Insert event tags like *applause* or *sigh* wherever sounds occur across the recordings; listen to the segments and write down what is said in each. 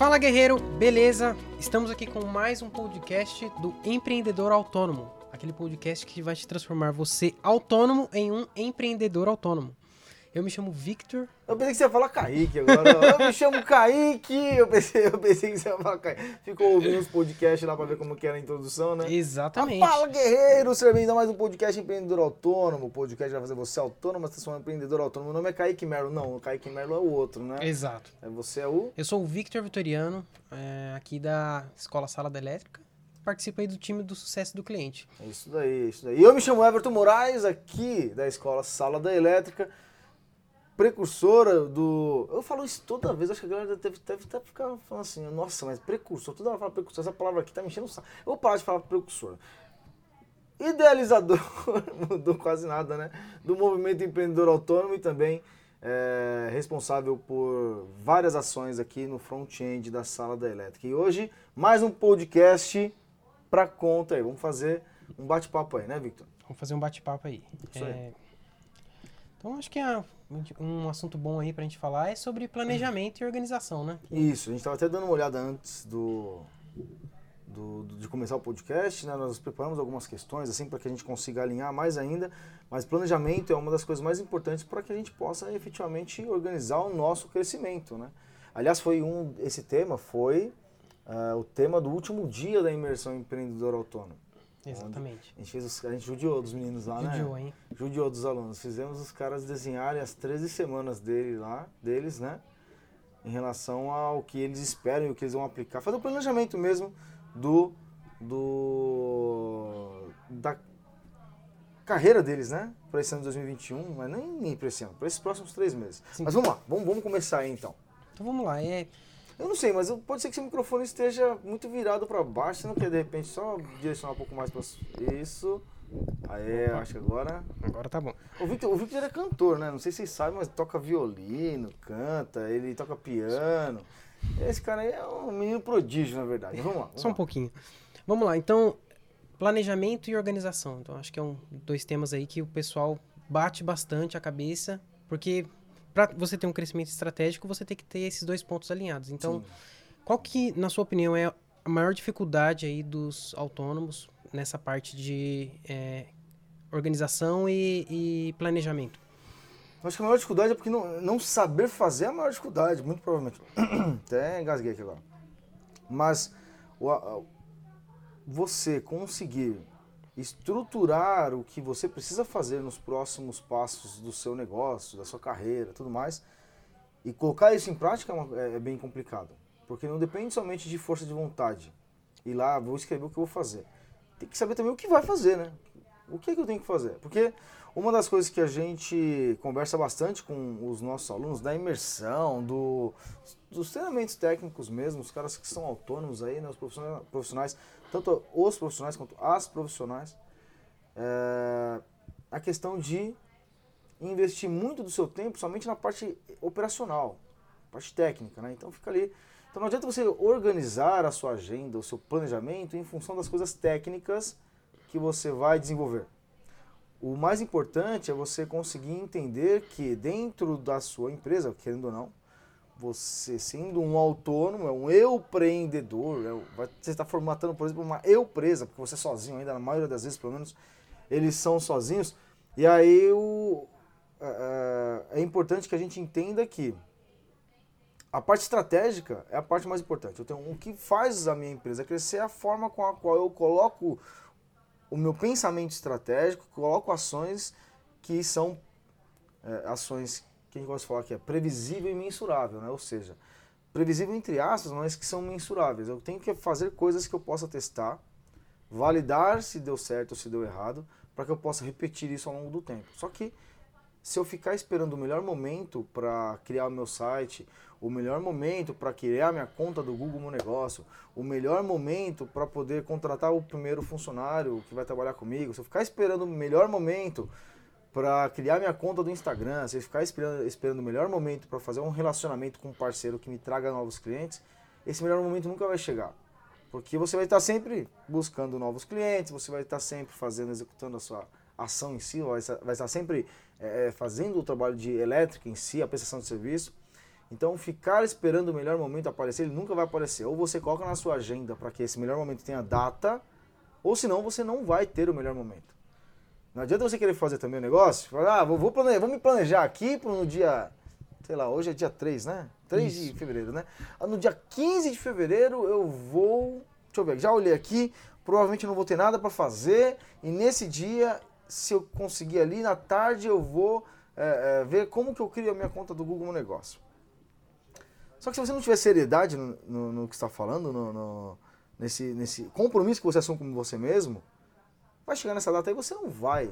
Fala guerreiro, beleza? Estamos aqui com mais um podcast do Empreendedor Autônomo. Aquele podcast que vai te transformar você autônomo em um empreendedor autônomo. Eu me chamo Victor. Eu pensei que você ia falar Kaique agora. eu me chamo Kaique. Eu pensei, eu pensei que você ia falar Kaique. Ficou ouvindo os podcasts lá pra ver como que era a introdução, né? Exatamente. Fala, guerreiro! Seja bem-vindo a mais um podcast Empreendedor Autônomo. O podcast vai fazer você autônomo, mas você é um empreendedor autônomo. Meu nome é Kaique Merlo. Não, o Kaique Merlo é o outro, né? Exato. É, você é o... Eu sou o Victor Vitoriano, é, aqui da Escola Sala da Elétrica. Participo aí do time do sucesso do cliente. É isso daí, é isso daí. E eu me chamo Everton Moraes, aqui da Escola Sala da Elétrica. Precursora do. Eu falo isso toda vez, acho que a galera deve, deve até ficar falando assim, nossa, mas precursor, toda hora fala precursor, essa palavra aqui tá me enchendo o saco. Eu vou parar de falar precursor. Idealizador, *laughs* mudou quase nada, né? Do movimento empreendedor autônomo e também é, responsável por várias ações aqui no front-end da Sala da Elétrica. E hoje, mais um podcast pra conta aí. Vamos fazer um bate-papo aí, né, Victor? Vamos fazer um bate-papo aí. É, Então acho que é um assunto bom aí pra gente falar é sobre planejamento e organização, né? Isso, a gente estava até dando uma olhada antes do, do- do- de começar o podcast, né? Nós preparamos algumas questões assim para que a gente consiga alinhar mais ainda, mas planejamento é uma das coisas mais importantes para que a gente possa efetivamente organizar o nosso crescimento, né? Aliás, foi um esse tema foi ah, o tema do último dia da imersão empreendedor autônomo. Exatamente. A gente fez os- a gente judiou dos meninos lá, né? Judiou, hein? judiou dos alunos. Fizemos os caras desenharem as 13 semanas dele lá, deles, né? Em relação ao que eles esperam e o que eles vão aplicar. Fazer o planejamento mesmo do. do. da carreira deles, né? Para esse ano de 2021, mas nem, nem para esse ano, para esses próximos três meses. Sim. Mas vamos lá, vamos, vamos começar aí então. Então vamos lá. É, Eu não sei, mas pode ser que seu microfone esteja muito virado para baixo. Você não quer de repente só direcionar um pouco mais para isso? Aí, acho que agora. agora tá bom. O Victor, o Victor é cantor, né? Não sei se vocês sabem, mas toca violino, canta, ele toca piano. Esse cara aí é um menino prodígio, na verdade. Vamos lá. Vamos Só um lá. pouquinho. Vamos lá. Então, planejamento e organização. Então acho que é um dois temas aí que o pessoal bate bastante a cabeça, porque para você ter um crescimento estratégico, você tem que ter esses dois pontos alinhados. Então, Sim. qual que, na sua opinião, é a maior dificuldade aí dos autônomos nessa parte de é, organização e, e planejamento? Eu Acho que a maior dificuldade é porque não, não saber fazer é a maior dificuldade, muito provavelmente. *clears throat* Até engasguei aqui agora. Mas o- a- você conseguir estruturar o que você precisa fazer nos próximos passos do seu negócio, da sua carreira, tudo mais, e colocar isso em prática é, uma- é- é bem complicado. Porque não depende somente de força de vontade. Ir lá, vou escrever o que eu vou fazer. Tem que saber também o que vai fazer, né? O que, é que eu tenho que fazer? Porque uma das coisas que a gente conversa bastante com os nossos alunos, da imersão, do, dos treinamentos técnicos mesmo, os caras que são autônomos aí, né, os profissionais tanto os profissionais quanto as profissionais, é, a questão de investir muito do seu tempo somente na parte operacional, parte técnica, né? Então fica ali. Então não adianta você organizar a sua agenda, o seu planejamento em função das coisas técnicas que você vai desenvolver. O mais importante é você conseguir entender que dentro da sua empresa, querendo ou não, você sendo um autônomo, é um empreendedor, é, vai- você está formatando, por exemplo, uma eu presa, porque você é sozinho ainda, na maioria das vezes, pelo menos, eles são sozinhos. E aí o, é, é importante que a gente entenda que a parte estratégica é a parte mais importante. Eu tenho, o que faz a minha empresa crescer é a forma com a qual eu coloco o meu pensamento estratégico, coloco ações que são é, ações que a gente gosta de falar que é previsível e mensurável, né? Ou seja, previsível entre aspas, mas que são mensuráveis. Eu tenho que fazer coisas que eu possa testar, validar se deu certo ou se deu errado, para que eu possa repetir isso ao longo do tempo. Só que se eu ficar esperando o melhor momento para criar o meu site, o melhor momento para criar minha conta do Google Meu Negócio, o melhor momento para poder contratar o primeiro funcionário que vai trabalhar comigo, se eu ficar esperando o melhor momento para criar minha conta do Instagram, se eu ficar esperando, esperando o melhor momento para fazer um relacionamento com um parceiro que me traga novos clientes, esse melhor momento nunca vai chegar. Porque você vai estar sempre buscando novos clientes, você vai estar sempre fazendo, executando a sua ação em si, vai estar, vai estar sempre é, fazendo o trabalho de elétrica em si, a prestação de serviço. Então, ficar esperando o melhor momento aparecer, ele nunca vai aparecer. Ou você coloca na sua agenda para que esse melhor momento tenha data, ou senão você não vai ter o melhor momento. Não adianta você querer fazer também o negócio, falar, ah, vou, vou, planejar, vou me planejar aqui para no dia, sei lá, hoje é dia 3, né? 3 Isso. de fevereiro, né? Ah, no dia 15 de fevereiro eu vou, deixa eu ver, já olhei aqui, provavelmente não vou ter nada para fazer, e nesse dia, se eu conseguir ali, na tarde eu vou é, é, ver como que eu crio a minha conta do Google no negócio. Só que se você não tiver seriedade no, no, no que está falando, no, nesse, nesse compromisso que você assume com você mesmo, vai chegar nessa data aí você não vai,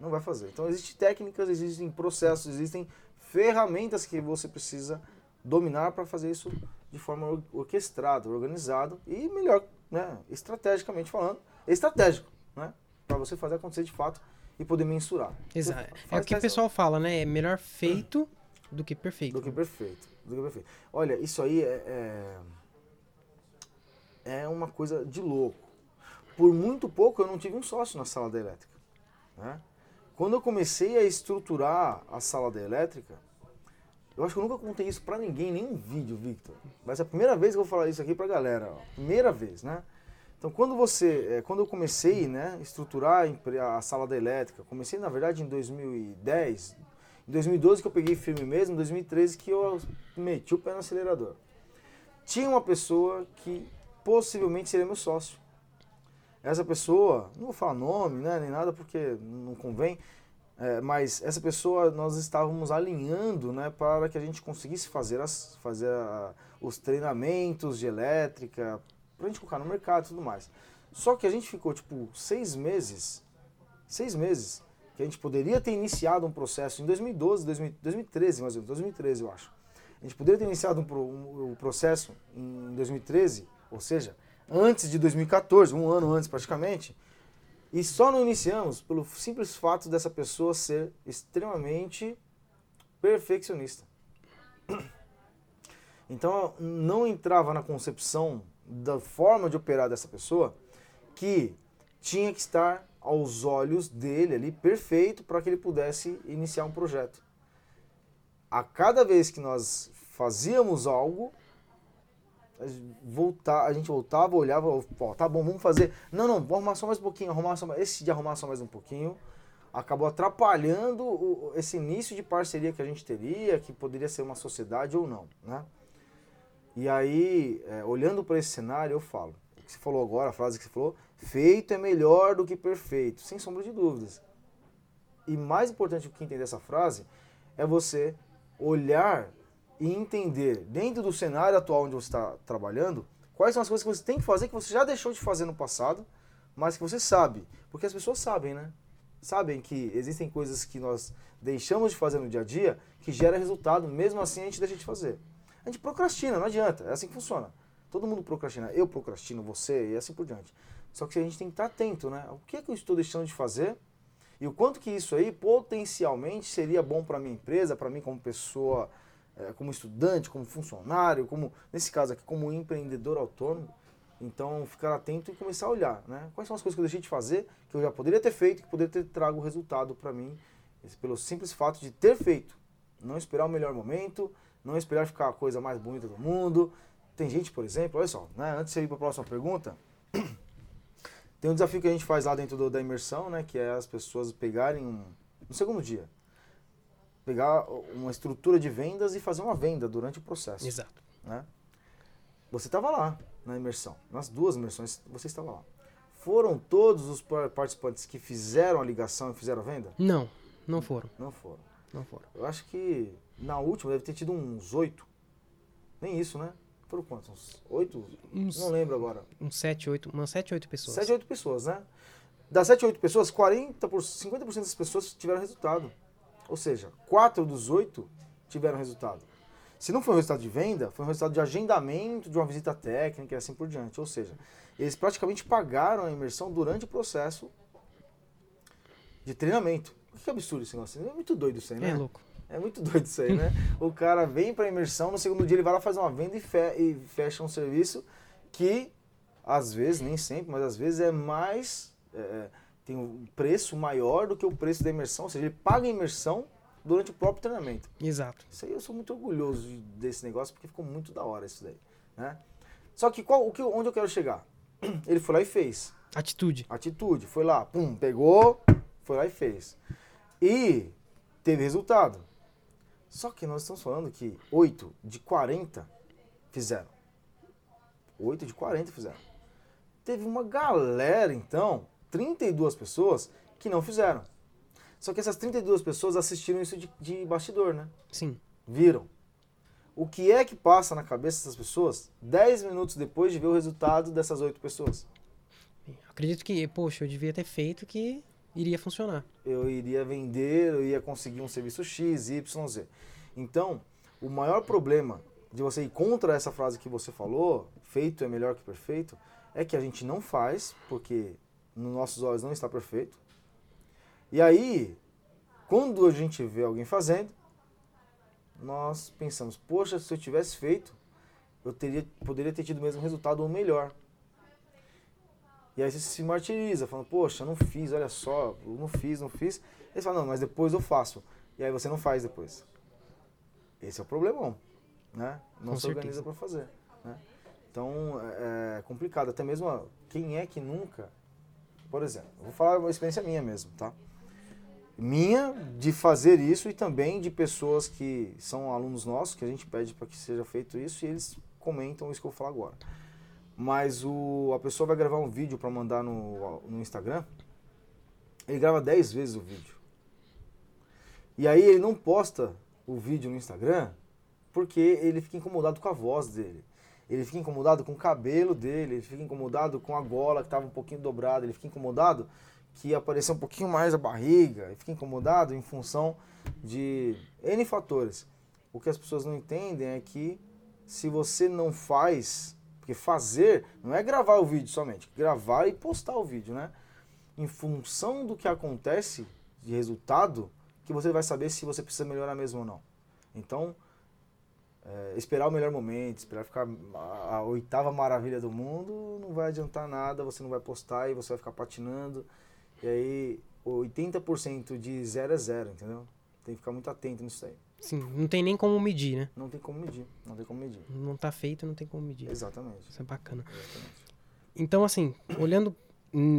não vai fazer. Então existem técnicas, existem processos, existem ferramentas que você precisa dominar para fazer isso de forma orquestrada, organizado e melhor, né, estrategicamente falando, estratégico, né, para você fazer acontecer de fato e poder mensurar. Exato. É o que o pessoal fala, né? É melhor feito do que perfeito. Do que perfeito. Do que perfeito. Olha, isso aí é, é, é uma coisa de louco. Por muito pouco eu não tive um sócio na sala da elétrica. Né? Quando eu comecei a estruturar a sala da elétrica, eu acho que eu nunca contei isso pra ninguém, nem um vídeo, Victor. Mas é a primeira vez que eu vou falar isso aqui pra galera. Ó. Primeira vez, né? Então, quando você, é, quando eu comecei, né, estruturar a sala da elétrica, comecei na verdade em 2010, em 2012 que eu peguei firme mesmo, em 2013 que eu meti o pé no acelerador. Tinha uma pessoa que possivelmente seria meu sócio. Essa pessoa, não vou falar nome, né, nem nada porque não convém, é, mas essa pessoa nós estávamos alinhando, né, para que a gente conseguisse fazer, as, fazer a, os treinamentos de elétrica, pra gente colocar no mercado e tudo mais. Só que a gente ficou, tipo, seis meses, seis meses, que a gente poderia ter iniciado um processo em 2012, 2013, mais ou menos, 2013 eu acho. A gente poderia ter iniciado um, um, um processo em 2013, ou seja, antes de 2014, um ano antes praticamente, e só não iniciamos pelo simples fato dessa pessoa ser extremamente perfeccionista. *clears throat* Então não entrava na concepção da forma de operar dessa pessoa que tinha que estar aos olhos dele ali perfeito para que ele pudesse iniciar um projeto. A cada vez que nós fazíamos algo, voltar, a gente voltava, olhava, ó, tá bom, vamos fazer. Não, não, vamos arrumar só mais um pouquinho, arrumar só mais, esse de arrumar só mais um pouquinho acabou atrapalhando o, esse início de parceria que a gente teria, que poderia ser uma sociedade ou não, né? E aí, é, olhando para esse cenário, eu falo, o que você falou agora, a frase que você falou, feito é melhor do que perfeito, sem sombra de dúvidas. E mais importante do que entender essa frase é você olhar e entender, dentro do cenário atual onde você está trabalhando, quais são as coisas que você tem que fazer que você já deixou de fazer no passado, mas que você sabe. Porque as pessoas sabem, né? Sabem que existem coisas que nós deixamos de fazer no dia a dia que gera resultado, mesmo assim a gente deixa de fazer. A gente procrastina, não adianta, é assim que funciona. Todo mundo procrastina, eu procrastino, você e assim por diante. Só que a gente tem que estar atento, né? O que é que eu estou deixando de fazer e o quanto que isso aí potencialmente seria bom para minha empresa, para mim como pessoa, como estudante, como funcionário, como nesse caso aqui como empreendedor autônomo. Então, ficar atento e começar a olhar, né? Quais são as coisas que eu deixei de fazer, que eu já poderia ter feito, que poderia ter trago resultado para mim, pelo simples fato de ter feito. Não esperar o melhor momento, não esperar ficar a coisa mais bonita do mundo. Tem gente, por exemplo, olha só, né, antes de ir para a próxima pergunta, *clears throat* tem um desafio que a gente faz lá dentro do, da imersão, né, que é as pessoas pegarem um, no segundo dia, pegar uma estrutura de vendas e fazer uma venda durante o processo. Exato. Né? Você estava lá na imersão, nas duas imersões você estava lá. Foram todos os participantes que fizeram a ligação e fizeram a venda? Não, não foram. Não foram. Não foram. Eu acho que na última deve ter tido uns oito. Nem isso, né? Foram quantos? Uns oito? Uns, não lembro agora. Uns sete, oito. Umas sete, oito pessoas. Sete, oito pessoas, né? Das sete, oito pessoas, 40 por, 50% das pessoas tiveram resultado. Ou seja, quatro dos oito tiveram resultado. Se não foi um resultado de venda, foi um resultado de agendamento, de uma visita técnica e assim por diante. Ou seja, eles praticamente pagaram a imersão durante o processo de treinamento. Que absurdo esse negócio. É muito doido isso aí, né? É louco. É muito doido isso aí, né? *laughs* o cara vem para imersão, no segundo dia ele vai lá fazer uma venda e, fe e fecha um serviço que, às vezes, nem sempre, mas às vezes é mais. É, tem um preço maior do que o preço da imersão. Ou seja, ele paga a imersão durante o próprio treinamento. Exato. Isso aí eu sou muito orgulhoso de- desse negócio porque ficou muito da hora isso daí, né? Só que qual, o que, onde eu quero chegar? *clears throat* Ele foi lá e fez. Atitude. Atitude, foi lá, pum, pegou, foi lá e fez. E teve resultado. Só que nós estamos falando que 8 de 40 fizeram. 8 de 40 fizeram. Teve uma galera, então, 32 pessoas que não fizeram. Só que essas 32 pessoas assistiram isso de, de bastidor, né? Sim. Viram. O que é que passa na cabeça dessas pessoas 10 minutos depois de ver o resultado dessas 8 pessoas? Acredito que, poxa, eu devia ter feito que iria funcionar. eu iria vender, eu ia conseguir um serviço X, Y, Z. Então, o maior problema de você ir contra essa frase que você falou, feito é melhor que perfeito, é que a gente não faz, porque nos nossos olhos não está perfeito. E aí, quando a gente vê alguém fazendo, nós pensamos, poxa, se eu tivesse feito, eu teria, poderia ter tido o mesmo resultado ou melhor. E aí você se martiriza, falando, poxa, não fiz, olha só, não fiz, não fiz. Aí você fala, não, mas depois eu faço. E aí você não faz depois. Esse é o problemão, né? Não Com se organiza para fazer, né? Então, é é complicado. Até mesmo, quem é que nunca... Por exemplo, vou falar uma experiência minha mesmo, tá? Minha de fazer isso e também de pessoas que são alunos nossos, que a gente pede para que seja feito isso e eles comentam isso que eu vou falar agora. Mas o, a pessoa vai gravar um vídeo para mandar no, no Instagram, ele grava 10 vezes o vídeo. E aí ele não posta o vídeo no Instagram porque ele fica incomodado com a voz dele. Ele fica incomodado com o cabelo dele, ele fica incomodado com a gola que estava um pouquinho dobrada, ele fica incomodado que apareceu um pouquinho mais a barriga, ele fica incomodado em função de N fatores. O que as pessoas não entendem é que se você não faz, porque fazer não é gravar o vídeo somente, gravar e postar o vídeo, né? Em função do que acontece de resultado, que você vai saber se você precisa melhorar mesmo ou não. Então, é, esperar o melhor momento, esperar ficar a, a oitava maravilha do mundo, não vai adiantar nada, você não vai postar e você vai ficar patinando. E aí, 80% de zero é zero, entendeu? Tem que ficar muito atento nisso aí. Sim, não tem nem como medir, né? Não tem como medir, não tem como medir. Não tá feito, não tem como medir. Exatamente. Isso é bacana. exatamente. Então, assim, olhando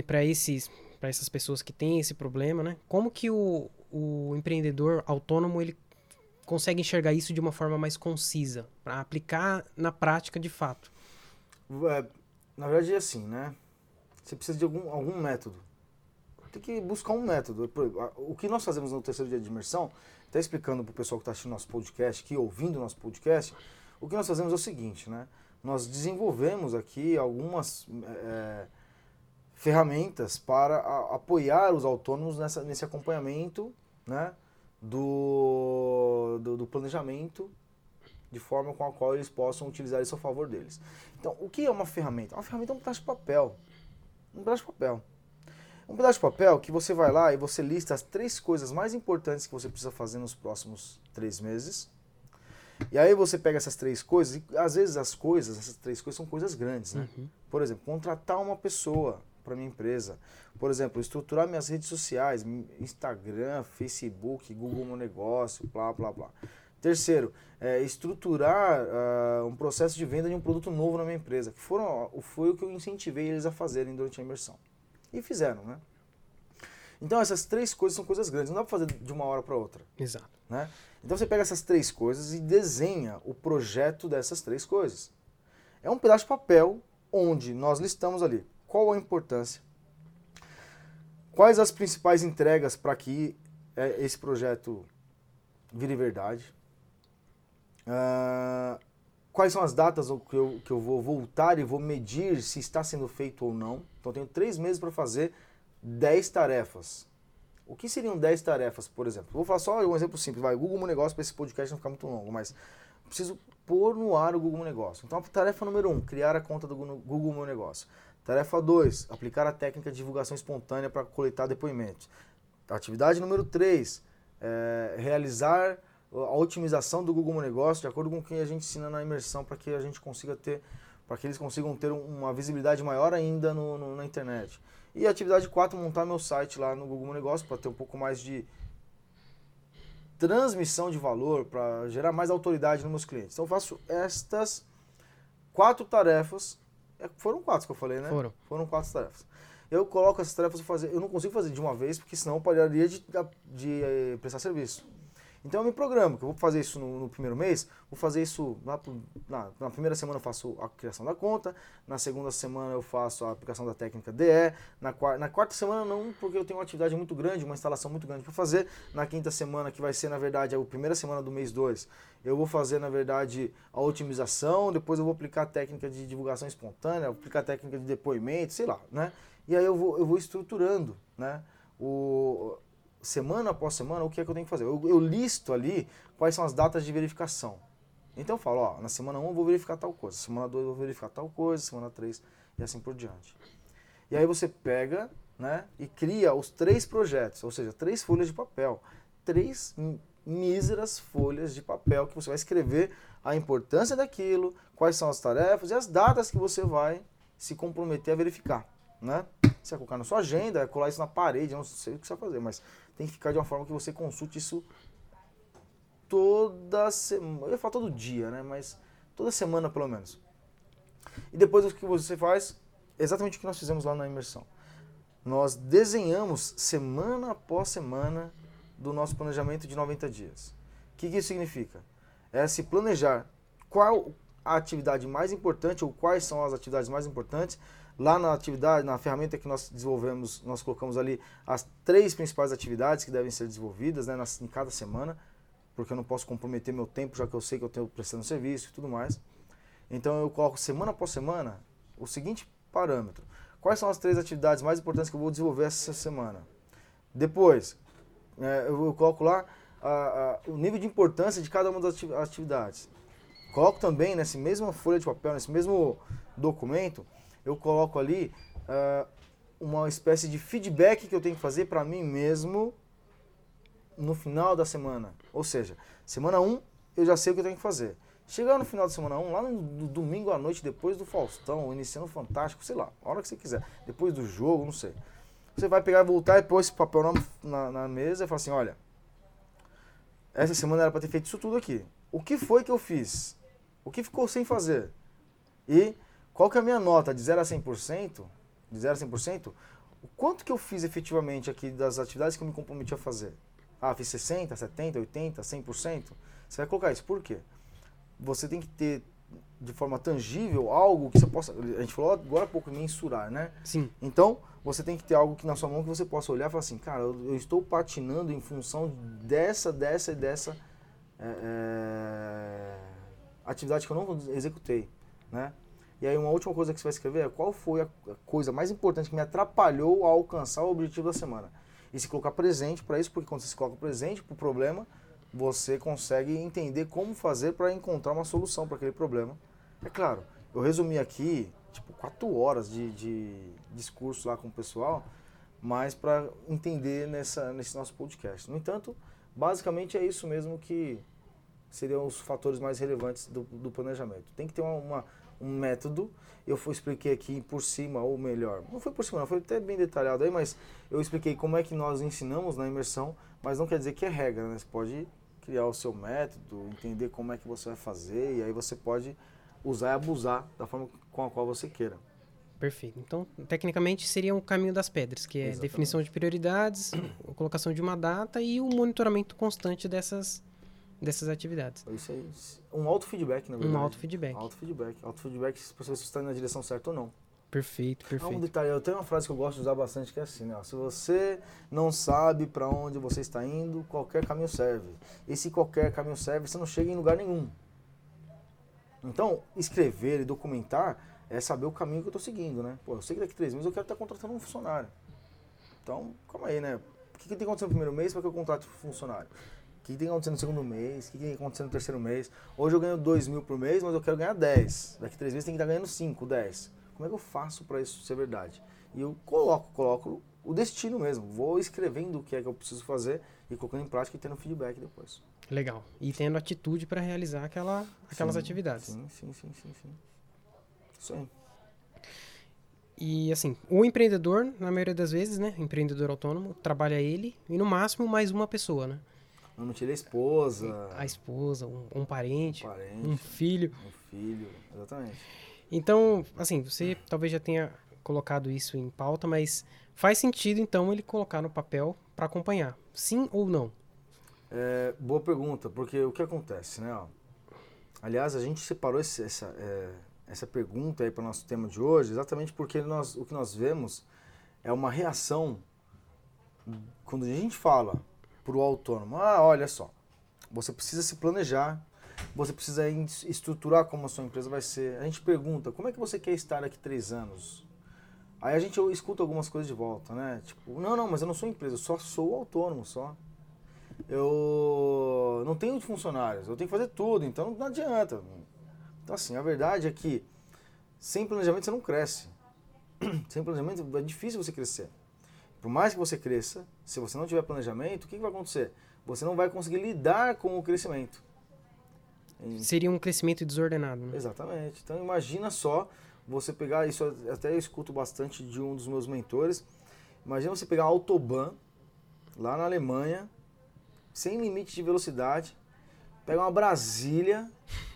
para esses para essas pessoas que têm esse problema, né? Como que o, o empreendedor autônomo ele consegue enxergar isso de uma forma mais concisa para aplicar na prática de fato? É, na verdade é assim, né? Você precisa de algum, algum método. Tem que buscar um método. O que nós fazemos no terceiro dia de imersão, até explicando para o pessoal que está assistindo nosso podcast, que ouvindo nosso podcast, o que nós fazemos é o seguinte, né? Nós desenvolvemos aqui algumas é, ferramentas para a- apoiar os autônomos nessa, nesse acompanhamento, né? Do, do, do planejamento de forma com a qual eles possam utilizar isso a favor deles. Então, o que é uma ferramenta? Uma ferramenta é um pedaço de papel. Um pedaço de papel. Um pedaço de papel que você vai lá e você lista as três coisas mais importantes que você precisa fazer nos próximos três meses. E aí você pega essas três coisas, e às vezes as coisas, essas três coisas são coisas grandes, né? Por exemplo, contratar uma pessoa para minha empresa. Por exemplo, estruturar minhas redes sociais, Instagram, Facebook, Google Meu Negócio, blá, blá, blá. Terceiro, é, estruturar ah, um processo de venda de um produto novo na minha empresa, que foram, foi o que eu incentivei eles a fazerem durante a imersão. E fizeram, né? Então essas três coisas são coisas grandes, não dá para fazer de uma hora para outra, Exato. né? Então você pega essas três coisas e desenha o projeto dessas três coisas. É um pedaço de papel onde nós listamos ali qual a importância, quais as principais entregas para que eh, esse projeto vire verdade, ah, quais são as datas que eu, que eu vou voltar e vou medir se está sendo feito ou não. Então eu tenho três meses para fazer 10 tarefas. O que seriam 10 tarefas, por exemplo? Vou falar só um exemplo simples. Vai, Google Meu Negócio para esse podcast não ficar muito longo, mas preciso pôr no ar o Google Meu Negócio. Então, a tarefa número 1, um, criar a conta do Google Meu Negócio. Tarefa 2, aplicar a técnica de divulgação espontânea para coletar depoimentos. Atividade número 3, realizar a otimização do Google Negócio de acordo com o que a gente ensina na imersão para que a gente consiga ter, para que eles consigam ter uma visibilidade maior ainda no, no, na internet. E atividade 4, montar meu site lá no Google Negócio para ter um pouco mais de transmissão de valor, para gerar mais autoridade nos meus clientes. Então eu faço estas quatro tarefas. É, foram quatro que eu falei, né? Foram. Foram quatro tarefas. Eu coloco essas tarefas para fazer. Eu não consigo fazer de uma vez, porque senão eu pararia de, de, prestar serviço. Então eu me programo, que eu vou fazer isso no, no primeiro mês, vou fazer isso na, na, na, primeira semana eu faço a criação da conta, na segunda semana eu faço a aplicação da técnica DE, na, na quarta semana não, porque eu tenho uma atividade muito grande, uma instalação muito grande para fazer, na quinta semana, que vai ser na verdade a primeira semana do mês 2, eu vou fazer na verdade a otimização, depois eu vou aplicar a técnica de divulgação espontânea, aplicar a técnica de depoimento, sei lá, né? E aí eu vou, eu vou estruturando, né? O, semana após semana, o que é que eu tenho que fazer? Eu, eu listo ali quais são as datas de verificação. Então eu falo, ó, na semana 1 eu vou verificar tal coisa, semana 2 eu vou verificar tal coisa, semana 3 e assim por diante. E aí você pega né, e cria os três projetos, ou seja, três folhas de papel. Três míseras folhas de papel que você vai escrever a importância daquilo, quais são as tarefas e as datas que você vai se comprometer a verificar. Né? Você vai colocar na sua agenda, colar isso na parede, não sei o que você vai fazer, mas tem que ficar de uma forma que você consulte isso toda semana. Eu ia falar todo dia, né? Mas toda semana pelo menos. E depois o que você faz, exatamente o que nós fizemos lá na imersão. Nós desenhamos semana após semana do nosso planejamento de 90 dias. O que, que isso significa? É se planejar qual a atividade mais importante ou quais são as atividades mais importantes Lá na atividade, na ferramenta que nós desenvolvemos, nós colocamos ali as três principais atividades que devem ser desenvolvidas né, em cada semana, porque eu não posso comprometer meu tempo, já que eu sei que eu tenho prestando serviço e tudo mais. Então eu coloco semana após semana o seguinte parâmetro. Quais são as três atividades mais importantes que eu vou desenvolver essa semana? Depois, é, eu coloco lá a, a, o nível de importância de cada uma das atividades. Coloco também nessa mesma folha de papel, nesse mesmo documento, eu coloco ali uh, uma espécie de feedback que eu tenho que fazer para mim mesmo no final da semana. Ou seja, semana 1 um, eu já sei o que eu tenho que fazer. Chegar no final da semana 1, um, lá no, domingo à noite, depois do Faustão, iniciando o Fantástico, sei lá, a hora que você quiser, depois do jogo, não sei. Você vai pegar, voltar e pôr esse papel na, na, na mesa e falar assim: olha, essa semana era para ter feito isso tudo aqui. O que foi que eu fiz? O que ficou sem fazer? E qual que é a minha nota de 0 a 100%? De 0 a 100%? O quanto que eu fiz efetivamente aqui das atividades que eu me comprometi a fazer? Ah, fiz 60, 70, 80, 100%? Você vai colocar isso. Por quê? Você tem que ter de forma tangível algo que você possa. A gente falou agora há pouco mensurar, né? Sim. Então, você tem que ter algo que na sua mão que você possa olhar e falar assim, cara, eu, eu estou patinando em função dessa, dessa e dessa é, é, atividade que eu não executei, né? E aí uma última coisa que você vai escrever é qual foi a coisa mais importante que me atrapalhou a alcançar o objetivo da semana. E se colocar presente para isso, porque quando você se coloca presente para o problema, você consegue entender como fazer para encontrar uma solução para aquele problema. É claro, eu resumi aqui, tipo, quatro horas de, de discurso lá com o pessoal, mas para entender nessa, nesse nosso podcast. No entanto, basicamente é isso mesmo que seriam os fatores mais relevantes do, do planejamento. Tem que ter uma, uma um método. Eu fui, expliquei aqui por cima, ou melhor, não foi por cima, não, foi até bem detalhado aí, mas eu expliquei como é que nós ensinamos na imersão, mas não quer dizer que é regra, né? Você pode criar o seu método, entender como é que você vai fazer, e aí você pode usar e abusar da forma com a qual você queira. Perfeito. Então, tecnicamente, seria o um caminho das pedras, que é Exatamente. definição de prioridades, *coughs* colocação de uma data e o monitoramento constante dessas dessas atividades. Isso aí. Um auto-feedback, na verdade. Um auto-feedback. Auto-feedback. Auto-feedback se você está na direção certa ou não. Perfeito, perfeito. Ah, um detalhe, eu tenho uma frase que eu gosto de usar bastante que é assim, né? Se você não sabe para onde você está indo, qualquer caminho serve. E se qualquer caminho serve, você não chega em lugar nenhum. Então, escrever e documentar é saber o caminho que eu estou seguindo, né? Pô, eu sei que daqui três meses eu quero estar contratando um funcionário. Então, calma aí, né? O que, que tem que acontecer no primeiro mês para que eu contrate um funcionário? O que tem acontecendo no segundo mês? O que tem acontecendo no terceiro mês? Hoje eu ganho 2 mil por mês, mas eu quero ganhar 10. Daqui três meses tem que estar ganhando 5, 10. Como é que eu faço para isso ser verdade? E eu coloco, coloco o destino mesmo. Vou escrevendo o que é que eu preciso fazer e colocando em prática e tendo feedback depois. Legal. E tendo atitude para realizar aquela, aquelas sim, atividades. Sim, sim, sim, sim, sim. Isso aí. E assim, o empreendedor, na maioria das vezes, né, empreendedor autônomo, trabalha ele e no máximo mais uma pessoa, né? Normalmente ele é a esposa. A esposa, um, um parente, um parente, um filho. Um filho, exatamente. Então, assim, você talvez já tenha colocado isso em pauta, mas faz sentido então ele colocar no papel para acompanhar. Sim ou não? É, boa pergunta, porque o que acontece, né? Ó, aliás, a gente separou esse, essa, é, essa pergunta aí para o nosso tema de hoje exatamente porque nós, o que nós vemos é uma reação quando a gente fala para o autônomo, ah, olha só, você precisa se planejar, você precisa estruturar como a sua empresa vai ser. A gente pergunta, como é que você quer estar daqui três anos? Aí a gente escuta algumas coisas de volta, né? Tipo, não, não, mas eu não sou empresa, eu só sou autônomo, só. Eu não tenho funcionários, eu tenho que fazer tudo, então não adianta. Então, assim, a verdade é que sem planejamento você não cresce. *clears throat* Sem planejamento é difícil você crescer. Por mais que você cresça, se você não tiver planejamento, o que, que vai acontecer? Você não vai conseguir lidar com o crescimento. Seria um crescimento desordenado, né? Exatamente. Então imagina só você pegar, isso até eu escuto bastante de um dos meus mentores, imagina você pegar a Autobahn, lá na Alemanha, sem limite de velocidade, pega uma Brasília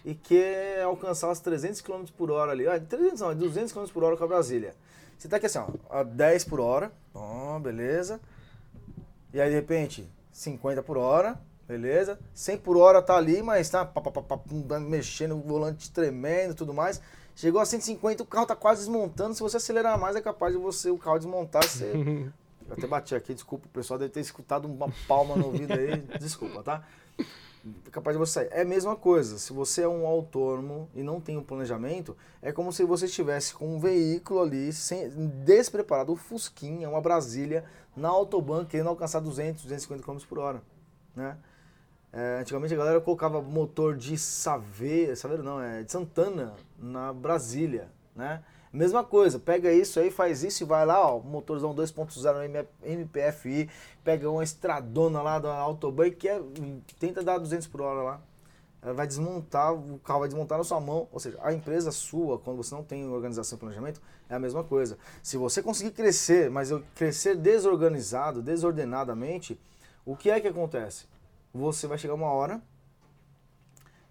e quer alcançar os 300 km por hora ali. Ah, 300 não, 200 km por hora com a Brasília. Você tá aqui assim, ó, a 10 por hora, ó, beleza. E aí de repente, 50 por hora, beleza? 100 por hora tá ali, mas tá pá, pá, pá, mexendo, o volante tremendo tudo mais. Chegou a 150, o carro tá quase desmontando. Se você acelerar mais, é capaz de você o carro desmontar. Você... *laughs* Eu até bati aqui, desculpa, o pessoal deve ter escutado uma palma no ouvido aí. *laughs* Desculpa, tá? Capaz de você sair. É a mesma coisa, se você é um autônomo e não tem um planejamento, é como se você estivesse com um veículo ali sem, despreparado, um Fusquinha, uma Brasília, na autobahn, querendo alcançar 200, 250 km por hora, né? É, antigamente a galera colocava motor de Saveiro, Saveiro não, é de Santana na Brasília, né? Mesma coisa, pega isso aí, faz isso e vai lá, ó, motorzão 2.0 MPFI, pega uma estradona lá da Autobahn que é, tenta dar 200 por hora lá. Ela vai desmontar, o carro vai desmontar na sua mão. Ou seja, a empresa sua, quando você não tem organização e planejamento, é a mesma coisa. Se você conseguir crescer, mas crescer desorganizado, desordenadamente, o que é que acontece? Você vai chegar uma hora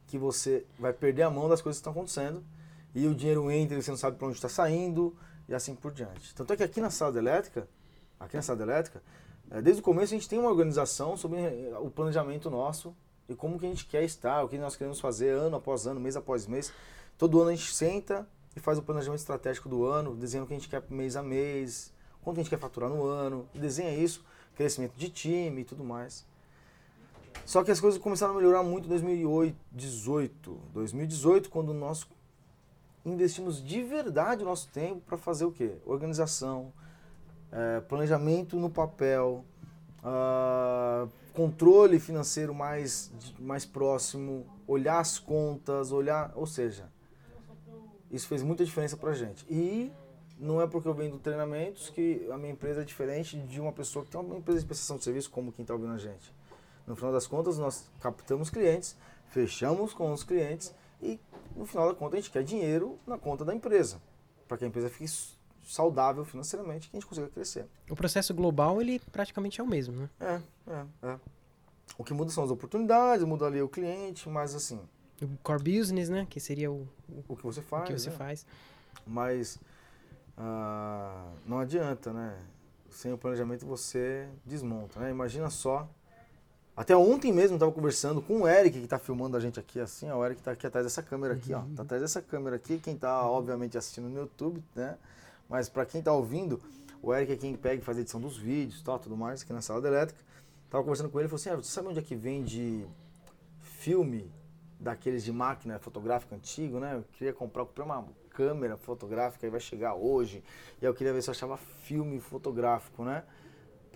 que você vai perder a mão das coisas que estão acontecendo e o dinheiro entra e você não sabe para onde está saindo e assim por diante. Tanto é que aqui na sala elétrica, aqui na sala elétrica, eh, desde o começo a gente tem uma organização sobre eh, o planejamento nosso e como que a gente quer estar, o que nós queremos fazer ano após ano, mês após mês. Todo ano a gente senta e faz o planejamento estratégico do ano, desenha o que a gente quer mês a mês, quanto a gente quer faturar no ano, desenha isso, crescimento de time e tudo mais. Só que as coisas começaram a melhorar muito em 2018. 2018, quando nós investimos de verdade o nosso tempo para fazer o quê? Organização, é, planejamento no papel, uh, controle financeiro mais, mais próximo, olhar as contas, olhar, ou seja, isso fez muita diferença para a gente. E não é porque eu vendo treinamentos que a minha empresa é diferente de uma pessoa que tem uma empresa de prestação de serviço como quem está ouvindo a gente. No final das contas, nós captamos clientes, fechamos com os clientes e no final da conta a gente quer dinheiro na conta da empresa, para que a empresa fique saudável financeiramente, que a gente consiga crescer. O processo global, ele praticamente é o mesmo, né? É, é, é. O que muda são as oportunidades, muda ali o cliente, mas assim... O core business, né? Que seria o... O, o que você faz, O que você né? faz. Mas uh, não adianta, né? Sem o planejamento você desmonta, né? Imagina só até ontem mesmo eu estava conversando com o Eric, que está filmando a gente aqui, assim, ó, o Eric está aqui atrás dessa câmera aqui, ó. Tá atrás dessa câmera aqui, quem está obviamente assistindo no YouTube, né? Mas para quem está ouvindo, o Eric é quem pega e faz a edição dos vídeos, tal, tudo mais, aqui na sala da elétrica. Tava conversando com ele, ele falou assim: ah, você sabe onde é que vende filme daqueles de máquina fotográfica antigo, né? Eu queria comprar, eu comprei uma câmera fotográfica e vai chegar hoje. E eu queria ver se eu achava filme fotográfico, né?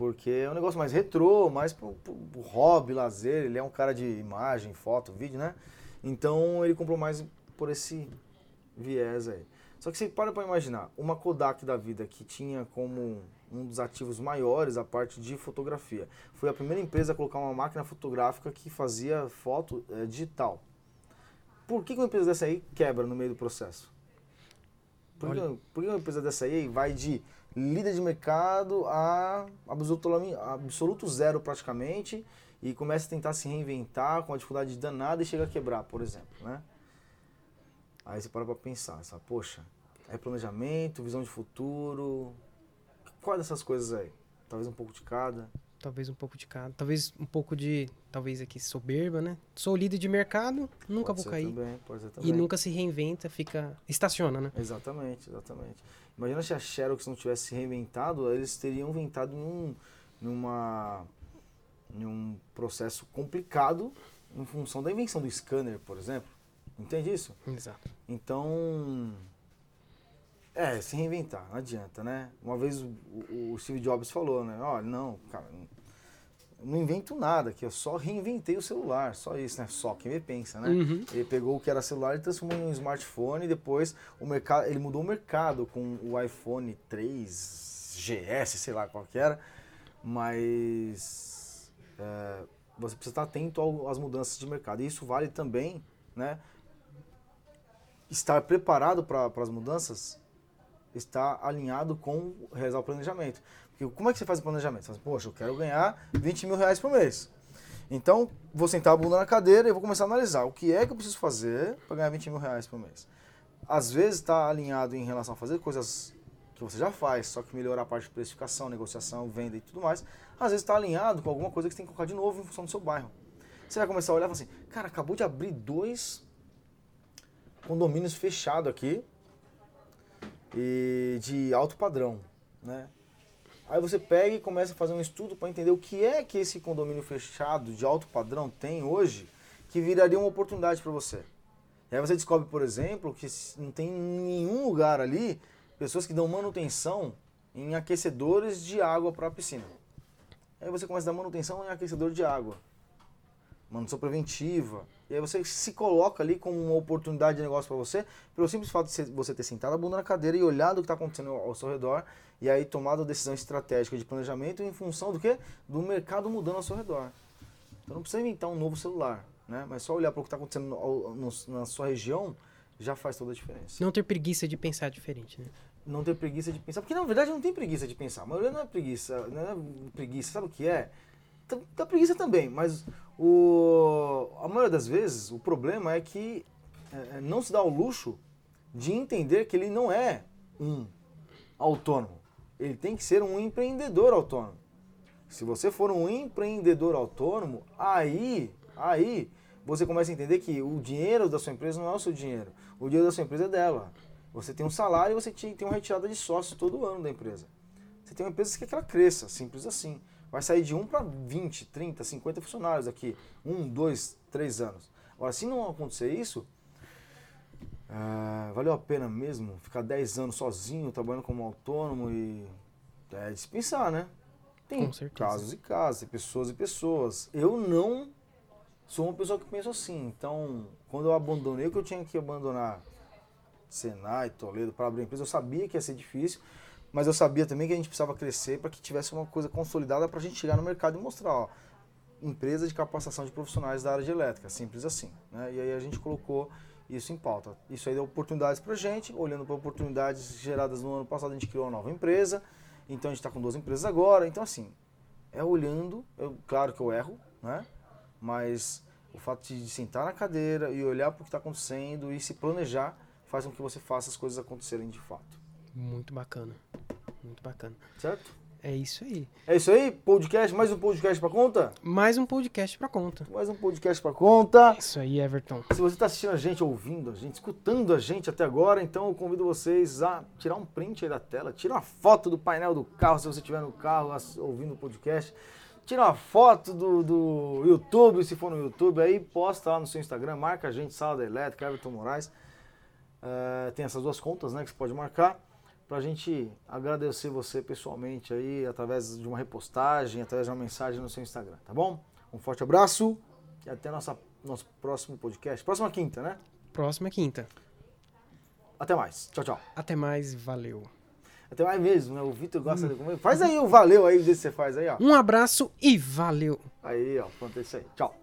Porque é um negócio mais retrô, mais pro, pro, pro, hobby, lazer. Ele é um cara de imagem, foto, vídeo, né? Então ele comprou mais por esse viés aí. Só que você para para imaginar, uma Kodak da vida que tinha como um dos ativos maiores a parte de fotografia. Foi a primeira empresa a colocar uma máquina fotográfica que fazia foto é, digital. Por que, que uma empresa dessa aí quebra no meio do processo? Por que, por que uma empresa dessa aí vai de líder de mercado a absoluto, absoluto zero praticamente e começa a tentar se reinventar com a dificuldade danada e chega a quebrar, por exemplo, né? Aí você para pra pensar, você fala, poxa, é planejamento, visão de futuro, qual dessas coisas aí? Talvez um pouco de cada. Talvez um pouco de cada. Talvez um pouco de, talvez aqui, soberba, né? Sou líder de mercado, nunca Pode vou cair. Também, pode ser também. E nunca se reinventa, fica. estaciona, né? Exatamente, exatamente. Imagina se a Xerox não tivesse se reinventado, eles teriam inventado num, numa, num processo complicado em função da invenção do scanner, por exemplo. Entende isso? Exato. Então, é, se reinventar, não adianta, né? Uma vez o, o- Steve Jobs falou, né? Olha, não, cara, não invento nada aqui, eu só reinventei o celular, só isso, né? Só, quem vê pensa, né? Uhum. Ele pegou o que era celular e transformou em um smartphone e depois o mercado, ele mudou o mercado com o iPhone 3 GS, sei lá qual que era, mas é, você precisa estar atento às mudanças de mercado. E isso vale também, né? Estar preparado para as mudanças, estar alinhado com realizar o planejamento. Porque como é que você faz o planejamento? Você fala, assim, Poxa, eu quero ganhar 20 mil reais por mês. Então, vou sentar a bunda na cadeira e vou começar a analisar o que é que eu preciso fazer para ganhar 20 mil reais por mês. Às vezes está alinhado em relação a fazer coisas que você já faz, só que melhorar a parte de precificação, negociação, venda e tudo mais. Às vezes está alinhado com alguma coisa que você tem que colocar de novo em função do seu bairro. Você vai começar a olhar e falar assim, cara, acabou de abrir dois condomínios fechados aqui e de alto padrão, né? Aí você pega e começa a fazer um estudo para entender o que é que esse condomínio fechado de alto padrão tem hoje que viraria uma oportunidade para você. E aí você descobre, por exemplo, que não tem em nenhum lugar ali pessoas que dão manutenção em aquecedores de água para a piscina. Aí você começa a dar manutenção em aquecedor de água, manutenção preventiva. E aí você se coloca ali como uma oportunidade de negócio para você, pelo simples fato de você ter sentado a bunda na cadeira e olhado o que está acontecendo ao seu redor, e aí tomado a decisão estratégica de planejamento em função do quê? Do mercado mudando ao seu redor. Então não precisa inventar um novo celular, né? Mas só olhar para o que está acontecendo no- no- na sua região já faz toda a diferença. Não ter preguiça de pensar diferente, né? Não ter preguiça de pensar, porque na verdade não tem preguiça de pensar. A maioria não é preguiça, não é preguiça, sabe o que é? Dá preguiça também, mas o, a maioria das vezes o problema é que é, é, não se dá o luxo de entender que ele não é um autônomo. Ele tem que ser um empreendedor autônomo. Se você for um empreendedor autônomo, aí, aí você começa a entender que o dinheiro da sua empresa não é o seu dinheiro. O dinheiro da sua empresa é dela. Você tem um salário e você te- tem uma retirada de sócio todo ano da empresa. Você tem uma empresa que quer que ela cresça, simples assim. Vai sair de 1 para 20, 30, 50 funcionários aqui. Um, dois, três anos. Agora, se não acontecer isso, ah, valeu a pena mesmo ficar 10 anos sozinho, trabalhando como autônomo e é dispensar, né? Tem casos e casos, pessoas e pessoas. Eu não sou uma pessoa que pensa assim. Então, quando eu abandonei o que eu tinha que abandonar, Senai, Toledo, para abrir a empresa, eu sabia que ia ser difícil, mas eu sabia também que a gente precisava crescer para que tivesse uma coisa consolidada para a gente chegar no mercado e mostrar, ó, empresa de capacitação de profissionais da área de elétrica, simples assim. Né? E aí a gente colocou isso em pauta. Isso aí deu oportunidades para gente, olhando para oportunidades geradas no ano passado, a gente criou uma nova empresa, então a gente está com duas empresas agora, então assim, é olhando, eu, claro que eu erro, né? mas o fato de sentar na cadeira e olhar para o que está acontecendo e se planejar faz com que você faça as coisas acontecerem de fato. Muito bacana. Muito bacana. Certo? É isso aí. É isso aí? Podcast, mais um podcast para conta? Mais um podcast pra conta. Mais um podcast para conta. Isso aí, Everton. Se você está assistindo a gente, ouvindo a gente, escutando a gente até agora, então eu convido vocês a tirar um print aí da tela, tira uma foto do painel do carro, se você estiver no carro ouvindo o podcast, tira uma foto do, do YouTube, se for no YouTube, aí posta lá no seu Instagram, marca a gente, Sala da Elétrica, Everton Moraes. É, tem essas duas contas né, que você pode marcar para a gente agradecer você pessoalmente aí, através de uma repostagem, através de uma mensagem no seu Instagram, tá bom? Um forte abraço e até nossa, nosso próximo podcast. Próxima quinta, né? Próxima quinta. Até mais. Tchau, tchau. Até mais, valeu. Até mais mesmo, né? O Vitor gosta de comer. Faz aí o valeu aí, jeito que você faz aí, ó. Um abraço e valeu. Aí, ó. Pronto, é isso aí. Tchau.